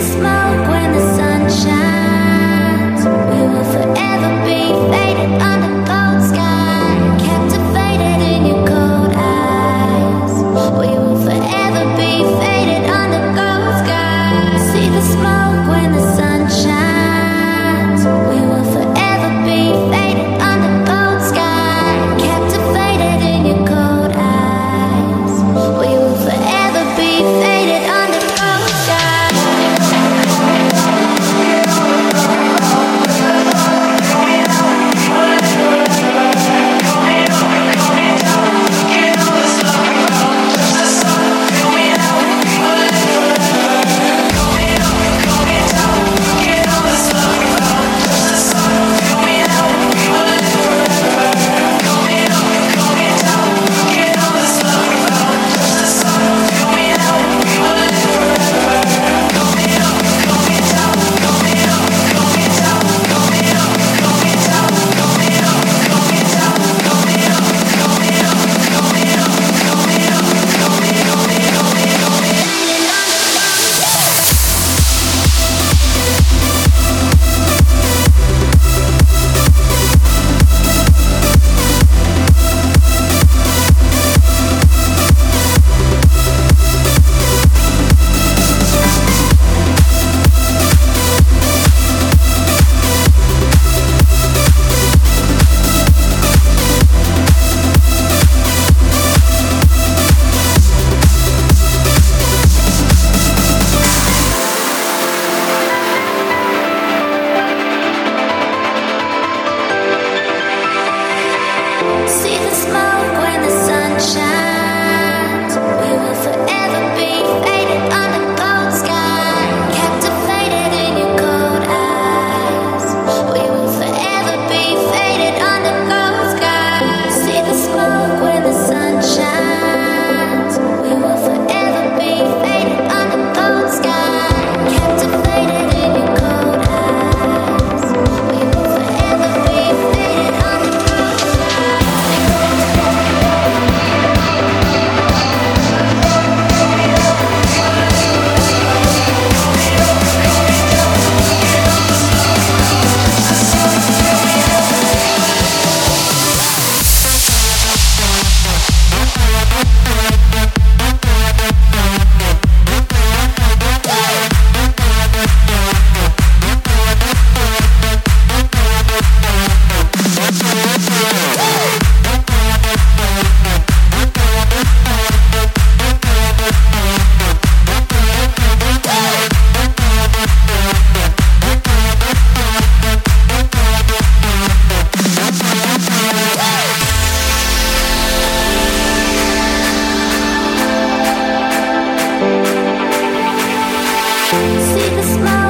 See the smoke when the sun shines. smile.